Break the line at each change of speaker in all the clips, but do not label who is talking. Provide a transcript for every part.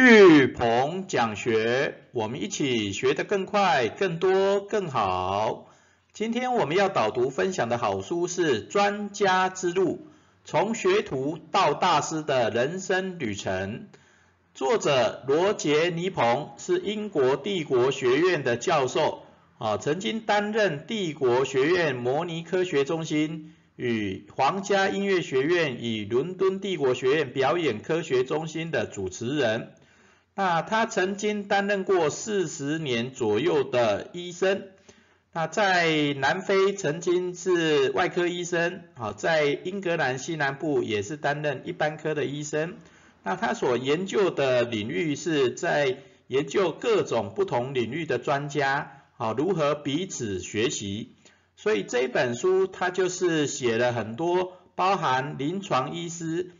巨鹏讲学，我们一起学得更快、更多、更好。今天我们要导读分享的好书是《专家之路：从学徒到大师的人生旅程》，作者罗杰尼鹏是英国帝国学院的教授，啊，曾经担任帝国学院模拟科学中心。与皇家音乐学院与伦敦帝国学院表演科学中心的主持人。那他曾经担任过四十年左右的医生。那在南非曾经是外科医生，好，在英格兰西南部也是担任一般科的医生。那他所研究的领域是在研究各种不同领域的专家，好，如何彼此学习。所以这本书他就是写了很多包含临床医师、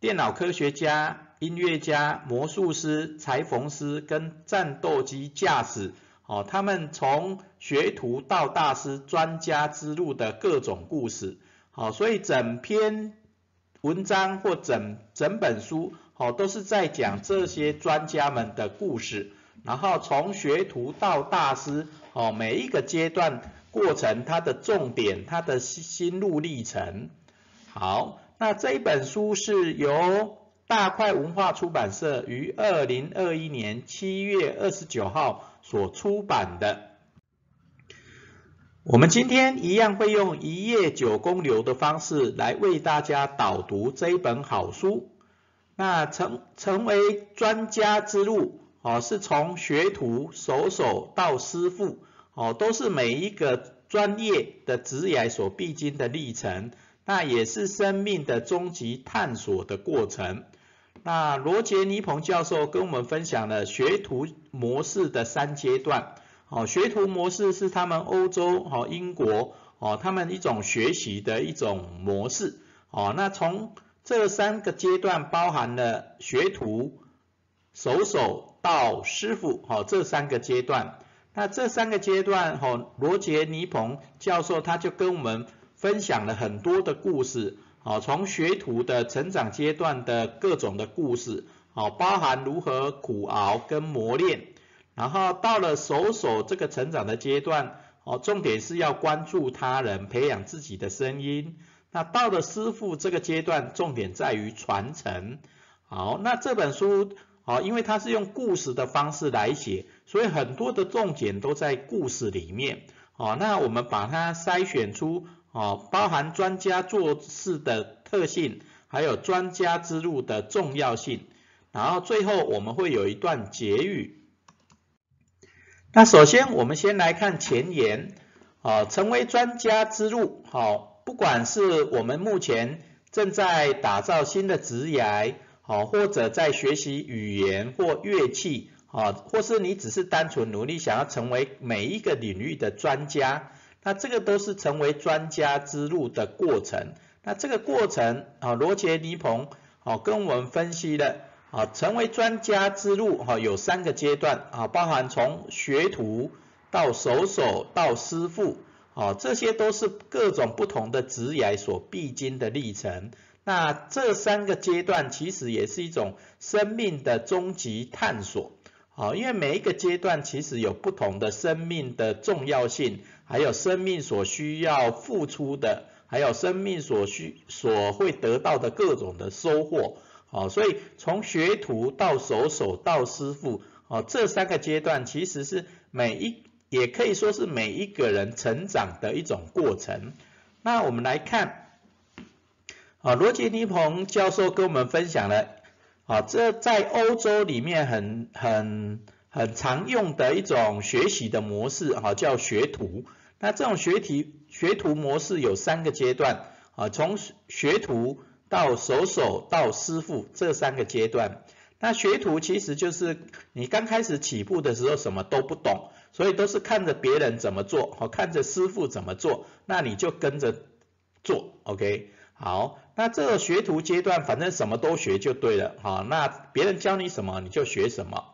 电脑科学家、音乐家、魔术师、裁缝师跟战斗机驾驶，哦，他们从学徒到大师、专家之路的各种故事，好，所以整篇文章或整整本书，哦，都是在讲这些专家们的故事，然后从学徒到大师，哦，每一个阶段。过程它的重点，它的心心路历程。好，那这一本书是由大块文化出版社于二零二一年七月二十九号所出版的。我们今天一样会用一页九公流的方式来为大家导读这一本好书。那成成为专家之路，哦，是从学徒、手手到师傅。哦，都是每一个专业的职业所必经的历程，那也是生命的终极探索的过程。那罗杰尼鹏教授跟我们分享了学徒模式的三阶段。哦，学徒模式是他们欧洲、哦英国、哦他们一种学习的一种模式。哦，那从这三个阶段包含了学徒、手手到师傅，哦这三个阶段。那这三个阶段，哈，罗杰尼鹏教授他就跟我们分享了很多的故事，好，从学徒的成长阶段的各种的故事，好，包含如何苦熬跟磨练，然后到了手手这个成长的阶段，哦，重点是要关注他人，培养自己的声音。那到了师傅这个阶段，重点在于传承。好，那这本书。好，因为它是用故事的方式来写，所以很多的重点都在故事里面。好，那我们把它筛选出，哦，包含专家做事的特性，还有专家之路的重要性。然后最后我们会有一段结语。那首先我们先来看前言，啊，成为专家之路，好，不管是我们目前正在打造新的职业。好，或者在学习语言或乐器，啊，或是你只是单纯努力想要成为每一个领域的专家，那这个都是成为专家之路的过程。那这个过程，啊，罗杰尼鹏，好，跟我们分析了，啊，成为专家之路，哈，有三个阶段，啊，包含从学徒到手手到师傅，啊，这些都是各种不同的职业所必经的历程。那这三个阶段其实也是一种生命的终极探索，好，因为每一个阶段其实有不同的生命的重要性，还有生命所需要付出的，还有生命所需所会得到的各种的收获，好，所以从学徒到手手到师傅，好，这三个阶段其实是每一也可以说是每一个人成长的一种过程。那我们来看。啊，罗杰尼鹏教授跟我们分享了，啊，这在欧洲里面很很很常用的一种学习的模式，啊，叫学徒。那这种学题学徒模式有三个阶段，啊，从学徒到手手到师傅这三个阶段。那学徒其实就是你刚开始起步的时候什么都不懂，所以都是看着别人怎么做，好，看着师傅怎么做，那你就跟着做，OK。好，那这个学徒阶段，反正什么都学就对了，好，那别人教你什么你就学什么。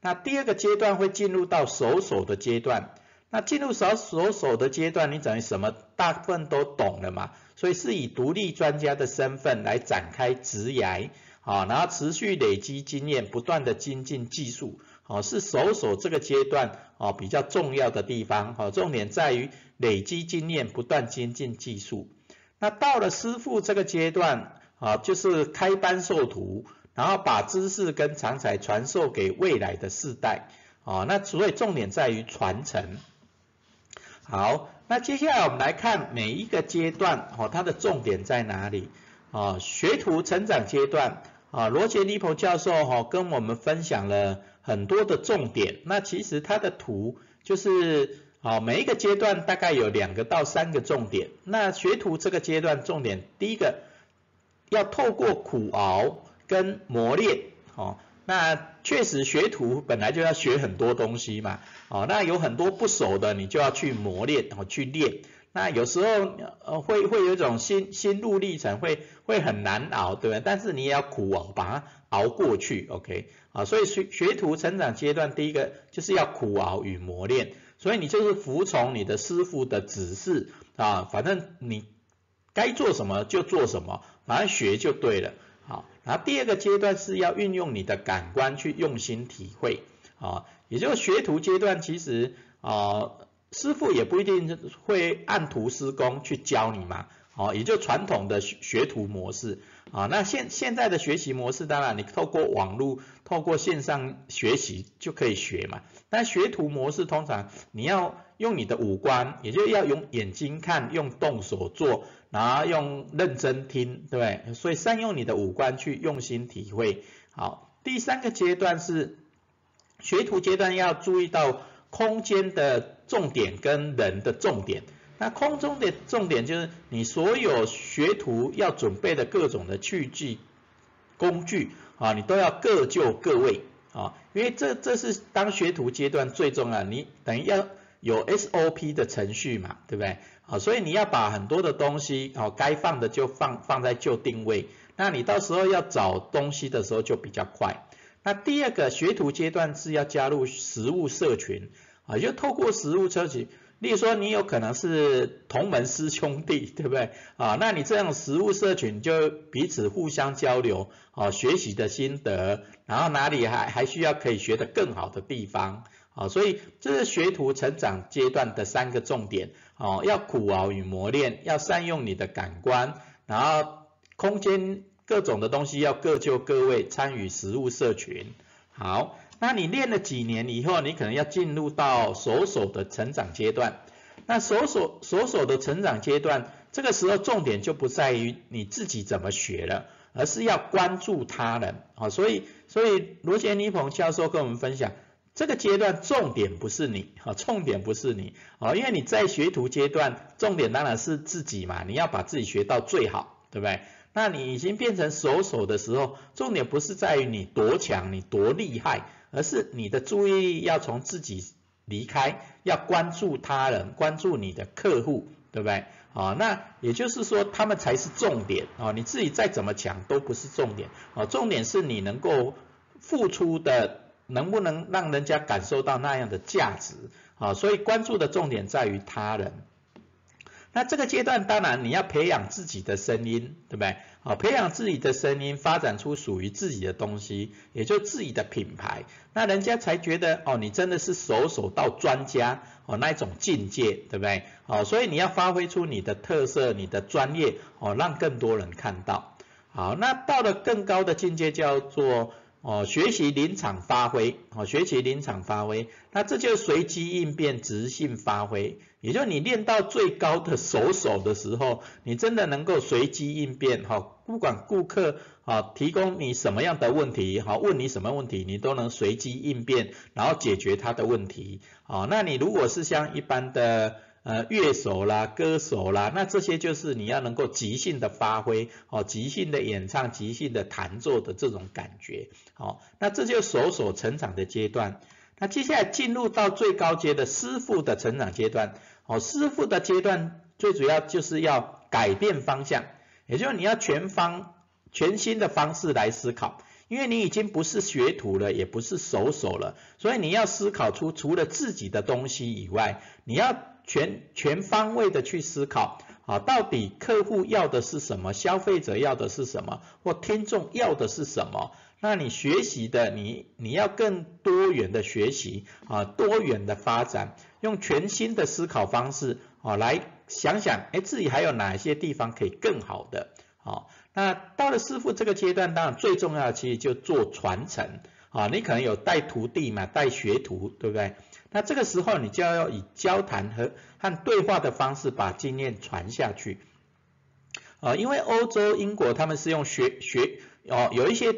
那第二个阶段会进入到手手的阶段，那进入手手手的阶段，你等于什么大部分都懂了嘛，所以是以独立专家的身份来展开职涯，啊，然后持续累积经验，不断的精进技术，哦，是手手这个阶段哦比较重要的地方，哦，重点在于累积经验，不断精进技术。那到了师傅这个阶段，啊，就是开班授徒，然后把知识跟常才传授给未来的世代，啊，那所以重点在于传承。好，那接下来我们来看每一个阶段，哦，它的重点在哪里？啊，学徒成长阶段，啊，罗杰尼普教授哈跟我们分享了很多的重点。那其实他的图就是，好，每一个阶段大概有两个到三个重点。那学徒这个阶段重点，第一个要透过苦熬跟磨练，哦。那确实学徒本来就要学很多东西嘛，哦，那有很多不熟的，你就要去磨练，哦，去练。那有时候呃会会有一种心心路历程，会会很难熬，对不对？但是你也要苦熬，把它熬过去，OK？啊，所以学学徒成长阶段，第一个就是要苦熬与磨练，所以你就是服从你的师傅的指示啊，反正你该做什么就做什么，反正学就对了。好，然后第二个阶段是要运用你的感官去用心体会，啊，也就是学徒阶段，其实啊，师傅也不一定会按图施工去教你嘛，哦，也就传统的学学徒模式，啊，那现现在的学习模式，当然你透过网络、透过线上学习就可以学嘛，但学徒模式通常你要用你的五官，也就要用眼睛看，用动手做。然后用认真听，对不对？所以善用你的五官去用心体会。好，第三个阶段是学徒阶段，要注意到空间的重点跟人的重点。那空中的重点就是你所有学徒要准备的各种的器具、工具啊，你都要各就各位啊，因为这这是当学徒阶段最重要，你等于要有 SOP 的程序嘛，对不对？啊，所以你要把很多的东西，哦，该放的就放放在旧定位，那你到时候要找东西的时候就比较快。那第二个学徒阶段是要加入实物社群，啊，就透过实物社群，例如说你有可能是同门师兄弟，对不对？啊，那你这样实物社群就彼此互相交流，啊，学习的心得，然后哪里还还需要可以学得更好的地方，啊，所以这是学徒成长阶段的三个重点。哦，要苦熬与磨练，要善用你的感官，然后空间各种的东西要各就各位，参与实物社群。好，那你练了几年以后，你可能要进入到手手的成长阶段。那手手手手的成长阶段，这个时候重点就不在于你自己怎么学了，而是要关注他人。啊，所以所以罗杰尼鹏教授跟我们分享。这个阶段重点不是你，哈，重点不是你，哦，因为你在学徒阶段，重点当然是自己嘛，你要把自己学到最好，对不对？那你已经变成手手的时候，重点不是在于你多强，你多厉害，而是你的注意力要从自己离开，要关注他人，关注你的客户，对不对？啊，那也就是说，他们才是重点，啊，你自己再怎么强都不是重点，啊，重点是你能够付出的。能不能让人家感受到那样的价值啊？所以关注的重点在于他人。那这个阶段当然你要培养自己的声音，对不对？啊，培养自己的声音，发展出属于自己的东西，也就自己的品牌。那人家才觉得哦，你真的是手手到专家哦那一种境界，对不对？哦，所以你要发挥出你的特色、你的专业哦，让更多人看到。好，那到了更高的境界叫做。哦，学习临场发挥，哦，学习临场发挥，那这就随机应变、直性发挥，也就你练到最高的手手的时候，你真的能够随机应变，哈，不管顾客啊提供你什么样的问题，哈，问你什么问题，你都能随机应变，然后解决他的问题，啊，那你如果是像一般的。呃，乐手啦，歌手啦，那这些就是你要能够即兴的发挥，哦，即兴的演唱，即兴的弹奏的这种感觉，好，那这就手手成长的阶段。那接下来进入到最高阶的师傅的成长阶段，哦，师傅的阶段最主要就是要改变方向，也就是你要全方全新的方式来思考，因为你已经不是学徒了，也不是手手了，所以你要思考出除了自己的东西以外，你要。全全方位的去思考，啊，到底客户要的是什么，消费者要的是什么，或听众要的是什么？那你学习的，你你要更多元的学习啊，多元的发展，用全新的思考方式啊，来想想，哎，自己还有哪些地方可以更好的？好，那到了师傅这个阶段，当然最重要的其实就做传承啊，你可能有带徒弟嘛，带学徒，对不对？那这个时候你就要以交谈和和对话的方式把经验传下去，啊，因为欧洲、英国他们是用学学哦，有一些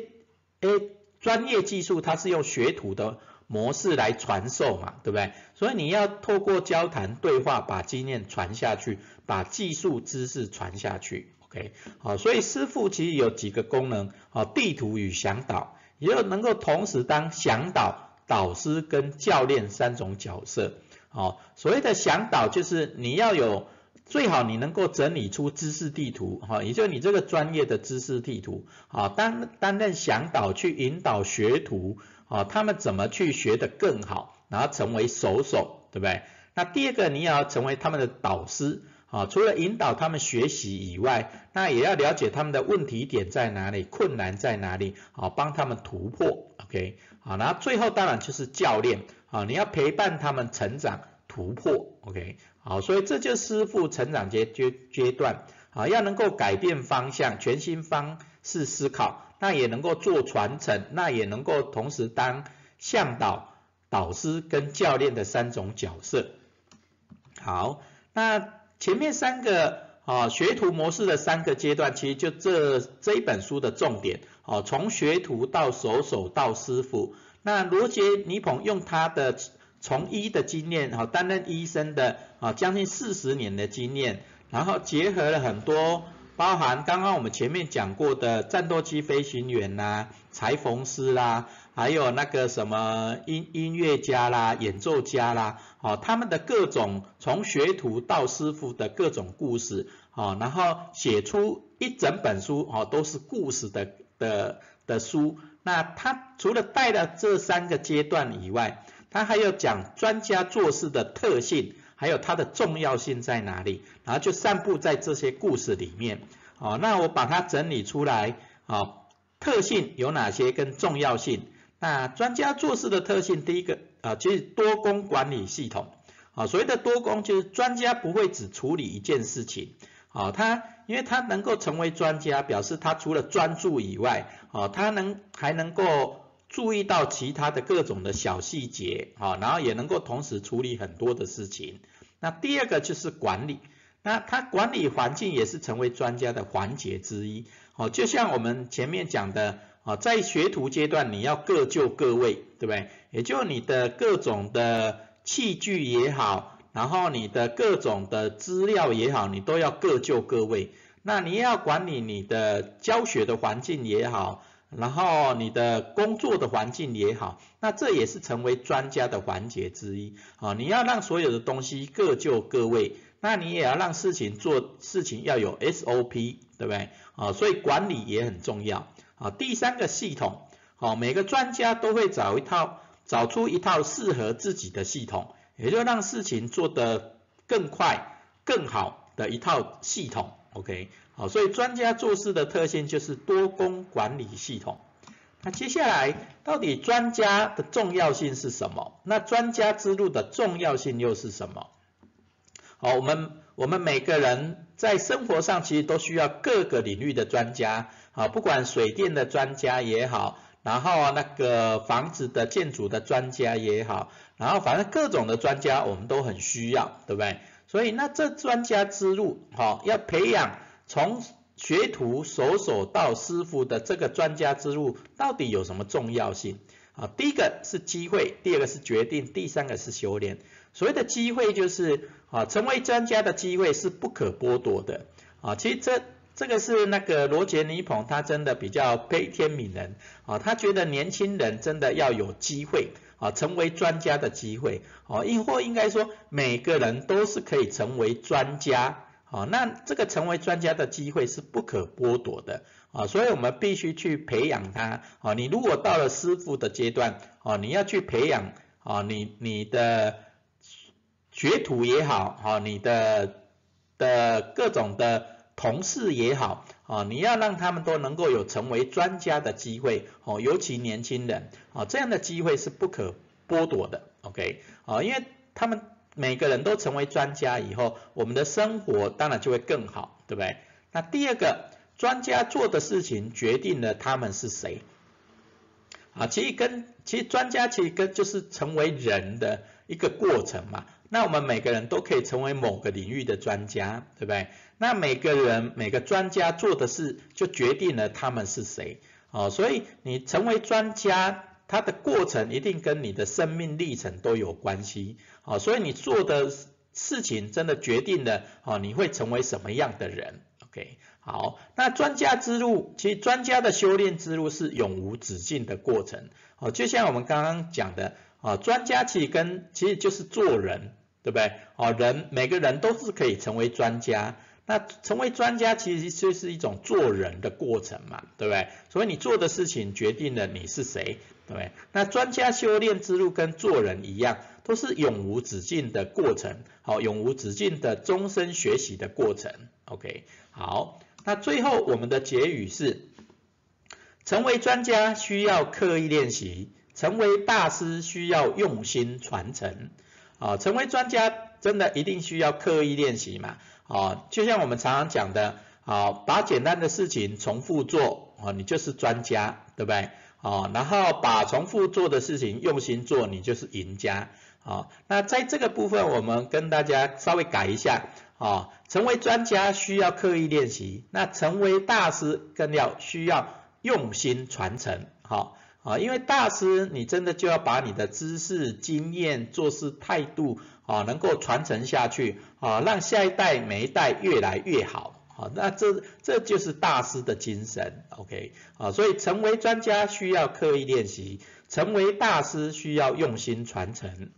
诶专业技术，它是用学徒的模式来传授嘛，对不对？所以你要透过交谈对话把经验传下去，把技术知识传下去，OK，好，所以师傅其实有几个功能，啊，地图与向导，也有能够同时当向导。导师跟教练三种角色，好，所谓的向导就是你要有最好你能够整理出知识地图，哈，也就是你这个专业的知识地图，好，担担任向导去引导学徒，啊，他们怎么去学得更好，然后成为手手，对不对？那第二个你也要成为他们的导师。啊，除了引导他们学习以外，那也要了解他们的问题点在哪里，困难在哪里，好帮他们突破，OK，好，然后最后当然就是教练，啊，你要陪伴他们成长突破，OK，好，所以这就是师傅成长阶阶阶段，啊，要能够改变方向，全新方式思考，那也能够做传承，那也能够同时当向导、导师跟教练的三种角色，好，那。前面三个啊学徒模式的三个阶段，其实就这这一本书的重点哦，从学徒到手手到师傅。那罗杰尼蓬用他的从医的经验，哈，担任医生的啊将近四十年的经验，然后结合了很多，包含刚刚我们前面讲过的战斗机飞行员呐、裁缝师啦。还有那个什么音音乐家啦、演奏家啦，哦，他们的各种从学徒到师傅的各种故事，哦，然后写出一整本书，哦，都是故事的的的书。那他除了带了这三个阶段以外，他还要讲专家做事的特性，还有它的重要性在哪里，然后就散布在这些故事里面。哦，那我把它整理出来，哦，特性有哪些跟重要性？那专家做事的特性，第一个啊，其实多工管理系统啊，所谓的多工就是专家不会只处理一件事情啊，他因为他能够成为专家，表示他除了专注以外啊，他能还能够注意到其他的各种的小细节啊，然后也能够同时处理很多的事情。那第二个就是管理，那他管理环境也是成为专家的环节之一哦，就像我们前面讲的。啊，在学徒阶段，你要各就各位，对不对？也就你的各种的器具也好，然后你的各种的资料也好，你都要各就各位。那你要管理你的教学的环境也好，然后你的工作的环境也好，那这也是成为专家的环节之一。啊，你要让所有的东西各就各位，那你也要让事情做事情要有 SOP，对不对？啊，所以管理也很重要。啊，第三个系统，好，每个专家都会找一套，找出一套适合自己的系统，也就让事情做得更快、更好的一套系统。OK，好，所以专家做事的特性就是多工管理系统。那接下来，到底专家的重要性是什么？那专家之路的重要性又是什么？好，我们我们每个人在生活上其实都需要各个领域的专家。啊，不管水电的专家也好，然后那个房子的建筑的专家也好，然后反正各种的专家我们都很需要，对不对？所以那这专家之路，哈，要培养从学徒、手手到师傅的这个专家之路，到底有什么重要性？啊，第一个是机会，第二个是决定，第三个是修炼。所谓的机会就是啊，成为专家的机会是不可剥夺的。啊，其实这。这个是那个罗杰尼蓬，他真的比较悲天悯人啊，他觉得年轻人真的要有机会啊，成为专家的机会啊，亦或应该说每个人都是可以成为专家啊，那这个成为专家的机会是不可剥夺的啊，所以我们必须去培养他啊，你如果到了师傅的阶段啊，你要去培养啊，你你的学徒也好啊，你的的各种的同事也好，啊，你要让他们都能够有成为专家的机会，哦，尤其年轻人，啊，这样的机会是不可剥夺的，OK，啊，因为他们每个人都成为专家以后，我们的生活当然就会更好，对不对？那第二个，专家做的事情决定了他们是谁，啊，其实跟其实专家其实跟就是成为人的一个过程嘛。那我们每个人都可以成为某个领域的专家，对不对？那每个人每个专家做的事就决定了他们是谁，哦，所以你成为专家，它的过程一定跟你的生命历程都有关系，哦，所以你做的事情真的决定了，哦，你会成为什么样的人？OK，好，那专家之路，其实专家的修炼之路是永无止境的过程，哦，就像我们刚刚讲的。啊，专家其实跟其实就是做人，对不对？哦，人每个人都是可以成为专家。那成为专家其实就是一种做人的过程嘛，对不对？所以你做的事情决定了你是谁，对不对？那专家修炼之路跟做人一样，都是永无止境的过程，好，永无止境的终身学习的过程。OK，好，那最后我们的结语是：成为专家需要刻意练习。成为大师需要用心传承，啊，成为专家真的一定需要刻意练习嘛，啊，就像我们常常讲的，啊，把简单的事情重复做，啊，你就是专家，对不对？啊，然后把重复做的事情用心做，你就是赢家，啊，那在这个部分我们跟大家稍微改一下，啊，成为专家需要刻意练习，那成为大师更要需要用心传承，好。啊，因为大师，你真的就要把你的知识、经验、做事态度啊，能够传承下去啊，让下一代、每一代越来越好啊。那这这就是大师的精神，OK 啊。所以成为专家需要刻意练习，成为大师需要用心传承。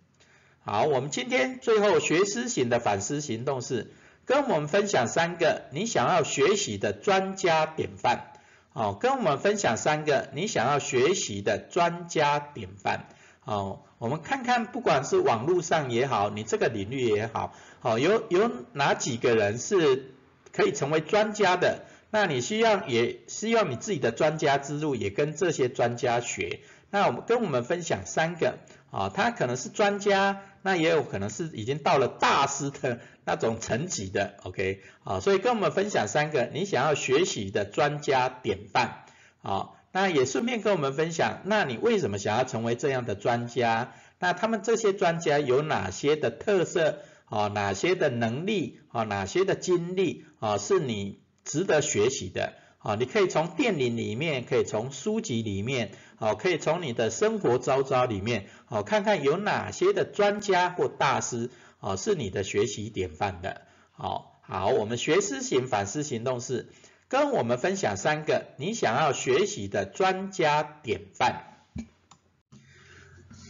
好，我们今天最后学思型的反思行动是，跟我们分享三个你想要学习的专家典范。好，跟我们分享三个你想要学习的专家典范。好，我们看看，不管是网络上也好，你这个领域也好，好有有哪几个人是可以成为专家的？那你需要也希望你自己的专家之路也跟这些专家学。那我们跟我们分享三个，啊，他可能是专家。那也有可能是已经到了大师的那种层级的，OK，啊，所以跟我们分享三个你想要学习的专家典范，啊，那也顺便跟我们分享，那你为什么想要成为这样的专家？那他们这些专家有哪些的特色？啊，哪些的能力？啊，哪些的经历？啊，是你值得学习的？啊，你可以从电影里面，可以从书籍里面。好，可以从你的生活招招里面，好，看看有哪些的专家或大师，哦，是你的学习典范的。好，好，我们学思型反思行动是跟我们分享三个你想要学习的专家典范。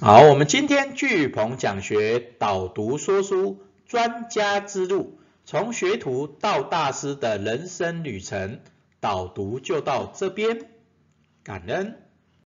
好，我们今天巨鹏讲学导读说书专家之路，从学徒到大师的人生旅程，导读就到这边，感恩。